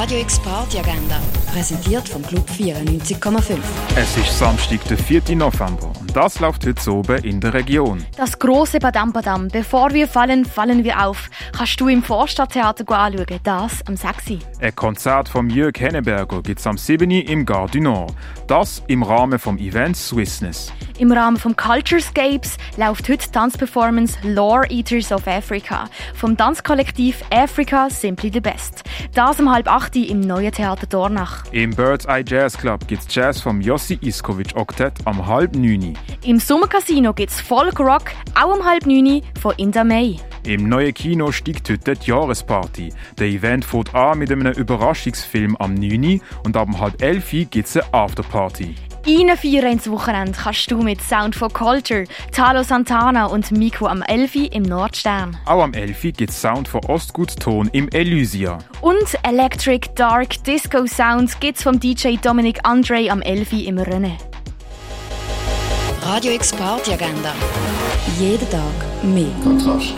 Radio X Party Agenda, präsentiert vom Club 94,5. Es ist Samstag, der 4. November und das läuft heute oben in der Region. Das große Badam Badam. Bevor wir fallen, fallen wir auf. Kannst du im Vorstadttheater anschauen. Das am 6. Ein Konzert von Jörg Henneberger gibt es am 7. im Gare du Nord. Das im Rahmen vom Event Swissness. Im Rahmen vom Culturescapes läuft heute die Tanzperformance Lore Eaters of Africa vom Tanzkollektiv Africa Simply the Best. Das um halb acht im neuen Theater Dornach. Im Bird's Eye Jazz Club gibt es Jazz vom Jossi Iskovic Oktett am halb neun. Im Sommercasino gibt es Folk Rock auch um halb neun von Inda May. Im neuen Kino steigt heute die Jahresparty. Der Event fängt an mit einem Überraschungsfilm am 9. und ab um halb 11 gibt es eine Afterparty. Reinfeiern ins Wochenende kannst du mit Sound for Culture, Talo Santana und Miko am 11 im Nordstern. Auch am 11 gibt es Sound von Ostgut Ton im Elysia. Und Electric Dark Disco Sound gibt's vom DJ Dominic Andre am 11 im Rennen. Radio X Party Agenda. Jeden Tag mehr. Kontrast.